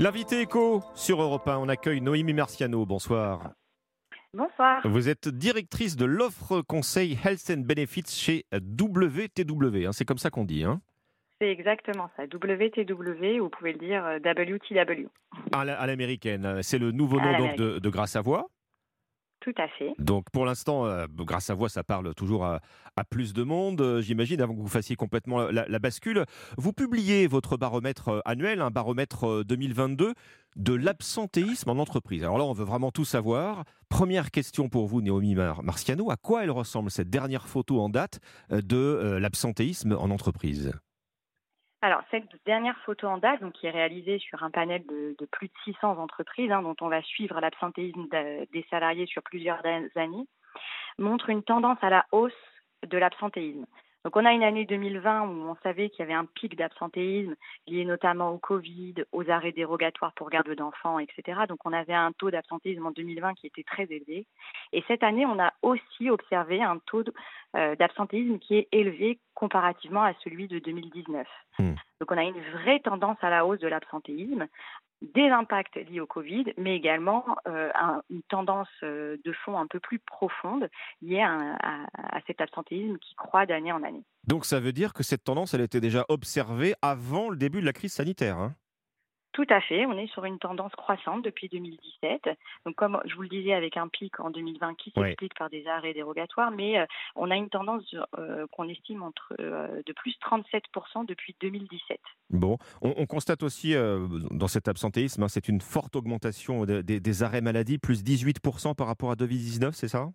L'invité écho sur Europe 1, on accueille Noémie Marciano. Bonsoir. Bonsoir. Vous êtes directrice de l'offre conseil Health and Benefits chez WTW. Hein, c'est comme ça qu'on dit. Hein c'est exactement ça. WTW, vous pouvez le dire WTW. À l'américaine. C'est le nouveau nom donc, de, de Grâce à Voix Donc pour l'instant, euh, grâce à vous, ça parle toujours à, plus de monde, euh, j'imagine, avant que vous fassiez complètement la, bascule. Vous publiez votre baromètre euh, annuel, un baromètre 2022 de l'absentéisme en entreprise. Alors là, on veut vraiment tout savoir. Première question pour vous, Naomi Marciano, à quoi elle ressemble cette dernière photo en date de l'absentéisme en entreprise? Alors, cette dernière photo en date, donc, qui est réalisée sur un panel de, plus de 600 entreprises, hein, dont on va suivre l'absentéisme des salariés sur plusieurs années, montre une tendance à la hausse de l'absentéisme. Donc on a une année 2020 où on savait qu'il y avait un pic d'absentéisme lié notamment au Covid, aux arrêts dérogatoires pour garde d'enfants, etc. Donc on avait un taux d'absentéisme en 2020 qui était très élevé. Et cette année, on a aussi observé un taux euh, d'absentéisme qui est élevé comparativement à celui de 2019. Hmm. Donc on a une vraie tendance à la hausse de l'absentéisme des impacts liés au Covid, mais également euh, une tendance euh, de fond un peu plus profonde liée à, cet absentéisme qui croît d'année en année. Donc ça veut dire que cette tendance, elle était déjà observée avant le début de la crise sanitaire hein? Tout à fait, on est sur une tendance croissante depuis 2017. Donc comme je vous le disais, avec un pic en 2020 qui s'explique par des arrêts dérogatoires, mais euh, on a une tendance euh, qu'on estime entre euh, de plus 37% depuis 2017. Bon, on, constate aussi dans cet absentéisme, hein, c'est une forte augmentation des arrêts maladie, plus 18% par rapport à 2019, c'est ça?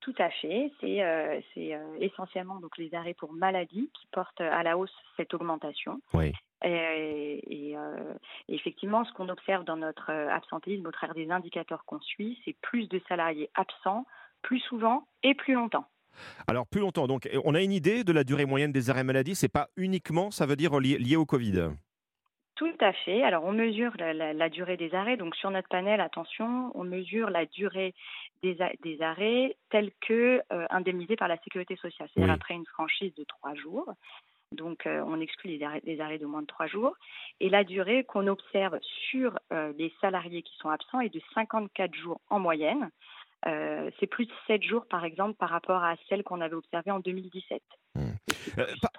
Tout à fait. C'est essentiellement donc les arrêts pour maladie qui portent à la hausse cette augmentation. Oui. Et, euh, effectivement, ce qu'on observe dans notre euh, absentéisme au travers des indicateurs qu'on suit, c'est plus de salariés absents, plus souvent et plus longtemps. Alors plus longtemps, donc on a une idée de la durée moyenne des arrêts maladie, c'est pas uniquement, ça veut dire lié, au Covid? Tout à fait. Alors, on mesure la, durée des arrêts. Donc, sur notre panel, attention, on mesure la durée des, des arrêts tels que euh, indemnisés par la sécurité sociale, c'est-à-dire après une franchise de trois jours. Donc, euh, on exclut les arrêts, les arrêts, de moins de trois jours. Et la durée qu'on observe sur euh, les salariés qui sont absents est de 54 jours en moyenne. Euh, c'est plus de 7 jours, par exemple, par rapport à celle qu'on avait observée en 2017. Mmh.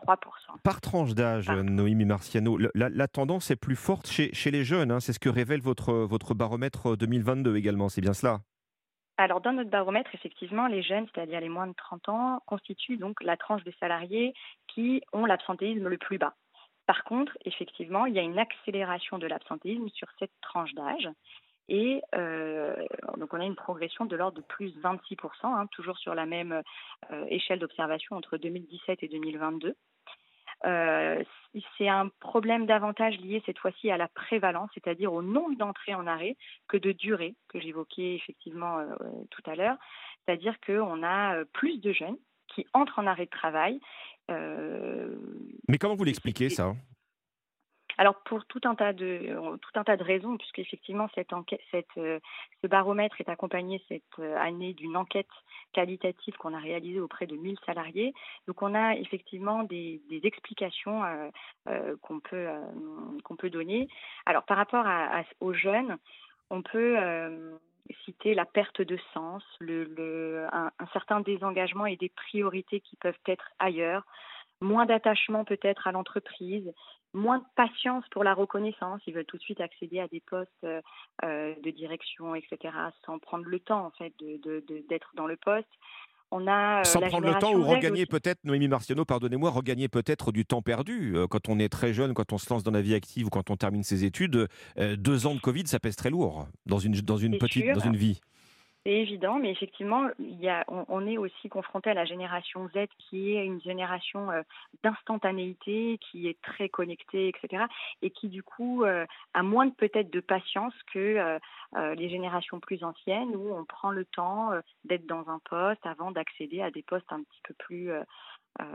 Par, 3%. Par tranche d'âge, Noémie Marciano, la, tendance est plus forte chez, chez les jeunes. Hein. c'est ce que révèle votre, votre baromètre 2022 également, c'est bien cela? Alors, dans notre baromètre, effectivement, les jeunes, c'est-à-dire les moins de 30 ans, constituent donc la tranche des salariés qui ont l'absentéisme le plus bas. Par contre, effectivement, il y a une accélération de l'absentéisme sur cette tranche d'âge. Et euh, on a une progression de l'ordre de plus 26%, hein, toujours sur la même euh, échelle d'observation entre 2017 et 2022. Euh, c'est un problème davantage lié cette fois-ci à la prévalence, c'est-à-dire au nombre d'entrées en arrêt que de durée, que j'évoquais effectivement euh, tout à l'heure. C'est-à-dire qu'on a euh, plus de jeunes qui entrent en arrêt de travail. Mais comment vous l'expliquez ça? Alors pour tout un tas de euh, tout un tas de raisons, puisque effectivement cette enquête, euh, ce baromètre est accompagné cette euh, année d'une enquête qualitative qu'on a réalisée auprès de 1000 salariés. Donc on a effectivement des, explications qu'on peut qu'on peut donner. Alors par rapport à, aux jeunes, on peut citer la perte de sens, le, le un certain désengagement et des priorités qui peuvent être ailleurs moins d'attachement peut-être à l'entreprise, moins de patience pour la reconnaissance. Ils veulent tout de suite accéder à des postes euh, euh, de direction, etc., sans prendre le temps en fait de, d'être dans le poste. On a, euh, sans prendre le temps ou regagner peut-être, Noémie Marciano, pardonnez-moi, regagner peut-être du temps perdu. quand on est très jeune, quand on se lance dans la vie active ou quand on termine ses études, deux ans de Covid, ça pèse très lourd dans une, dans une petite, dans une vie. C'est évident, mais effectivement, il y a, on, est aussi confronté à la génération Z qui est une génération euh, d'instantanéité, qui est très connectée, etc. Et qui du coup euh, a moins peut-être de patience que euh, les générations plus anciennes où on prend le temps d'être dans un poste avant d'accéder à des postes un petit peu plus euh,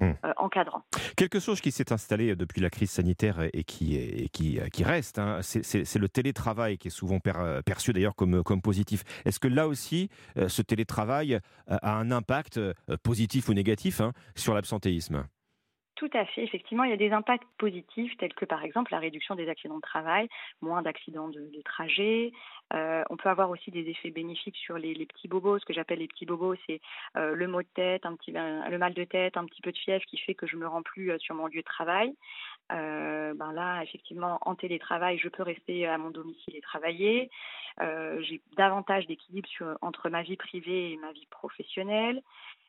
hmm. euh, encadrant. Quelque chose qui s'est installé depuis la crise sanitaire et qui, qui, qui reste, hein, c'est le télétravail qui est souvent perçu d'ailleurs comme, comme positif. Est-ce que là aussi, euh, ce télétravail a un impact positif ou négatif hein, sur l'absentéisme? Tout à fait. Effectivement, il y a des impacts positifs tels que par exemple la réduction des accidents de travail, moins d'accidents de, trajet. Euh, on peut avoir aussi des effets bénéfiques sur les, petits bobos. Ce que j'appelle les petits bobos, c'est euh, le mot de tête, le mal de tête, un petit peu de fièvre qui fait que je me rends plus euh, sur mon lieu de travail. ben là, effectivement, en télétravail, je peux rester à mon domicile et travailler. J'ai davantage d'équilibre entre ma vie privée et ma vie professionnelle.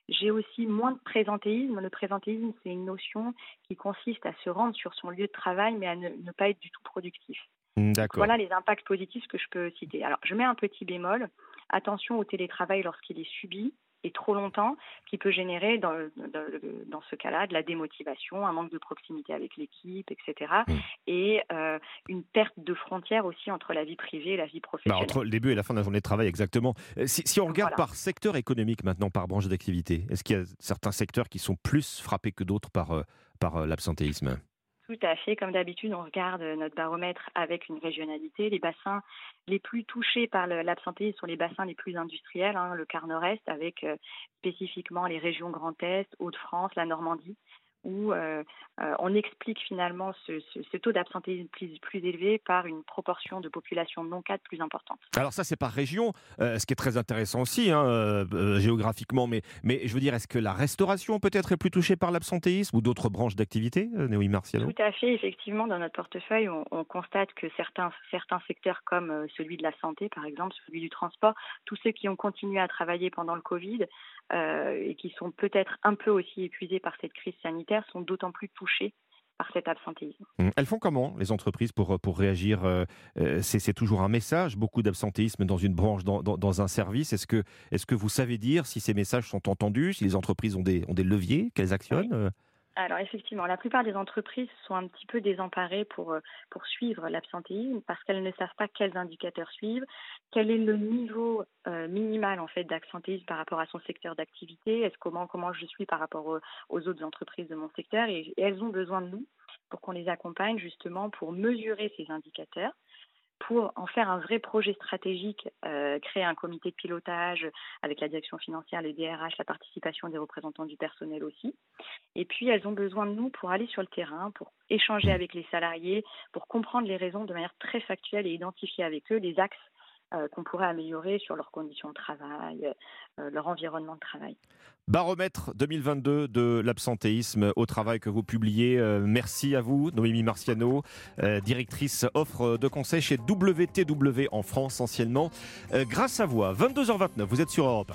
J'ai aussi moins de présentéisme. Le présentéisme, c'est une notion qui consiste à se rendre sur son lieu de travail, mais à ne, pas être du tout productif. Mmh, voilà les impacts positifs que je peux citer. Alors, je mets un petit bémol. Attention au télétravail lorsqu'il est subi et trop longtemps, qui peut générer dans, dans, ce cas-là de la démotivation, un manque de proximité avec l'équipe, etc. Et mmh. euh, une perte de frontières aussi entre la vie privée et la vie bah, professionnelle. entre le début et la fin de la journée de travail, exactement. Euh, si, on regarde par secteur économique maintenant, par branche d'activité, est-ce qu'il y a certains secteurs qui sont plus frappés que d'autres par, euh, par l'absentéisme? Tout à fait. Comme d'habitude, on regarde notre baromètre avec une régionalité. Les bassins les plus touchés par l'absentéisme sont les bassins les plus industriels, hein, le quart nord-est, avec euh, spécifiquement les régions Grand Est, Hauts-de-France, la Normandie où euh, euh, on explique finalement ce, taux d'absentéisme plus, plus, élevé par une proportion de population non cadre plus importante. Alors ça, c'est par région, euh, ce qui est très intéressant aussi hein, géographiquement, mais, mais je veux dire, est-ce que la restauration peut-être est plus touchée par l'absentéisme ou d'autres branches d'activité, Néoï Marciano Tout à fait, effectivement, dans notre portefeuille, on, on, constate que certains, certains secteurs comme celui de la santé, par exemple, celui du transport, tous ceux qui ont continué à travailler pendant le Covid et qui sont peut-être un peu aussi épuisés par cette crise sanitaire, sont d'autant plus touchées par cet absentéisme. Hum, elles font comment, les entreprises, pour, pour réagir euh, euh, C'est toujours un message, beaucoup d'absentéisme dans une branche, dans, dans, un service. Est-ce que, est que vous savez dire si ces messages sont entendus, si les entreprises ont des, ont des leviers, qu'elles actionnent euh? Alors effectivement, la plupart des entreprises sont un petit peu désemparées pour, euh, pour suivre l'absentéisme parce qu'elles ne savent pas quels indicateurs suivre, quel est le niveau euh, minimal en fait d'absentéisme par rapport à son secteur d'activité, est-ce comment comment je suis par rapport aux, autres entreprises de mon secteur et elles ont besoin de nous pour qu'on les accompagne justement pour mesurer ces indicateurs pour en faire un vrai projet stratégique, euh, créer un comité de pilotage avec la direction financière, les DRH, la participation des représentants du personnel aussi. Et puis, elles ont besoin de nous pour aller sur le terrain, pour échanger avec les salariés, pour comprendre les raisons de manière très factuelle et identifier avec eux les axes qu'on pourrait améliorer sur leurs conditions de travail, euh, leur environnement de travail. Baromètre 2022 de l'absentéisme au travail que vous publiez. Euh, merci à vous, Noémie Marciano, directrice offre de conseil chez WTW en France anciennement. grâce à vous, 22h29, vous êtes sur Europe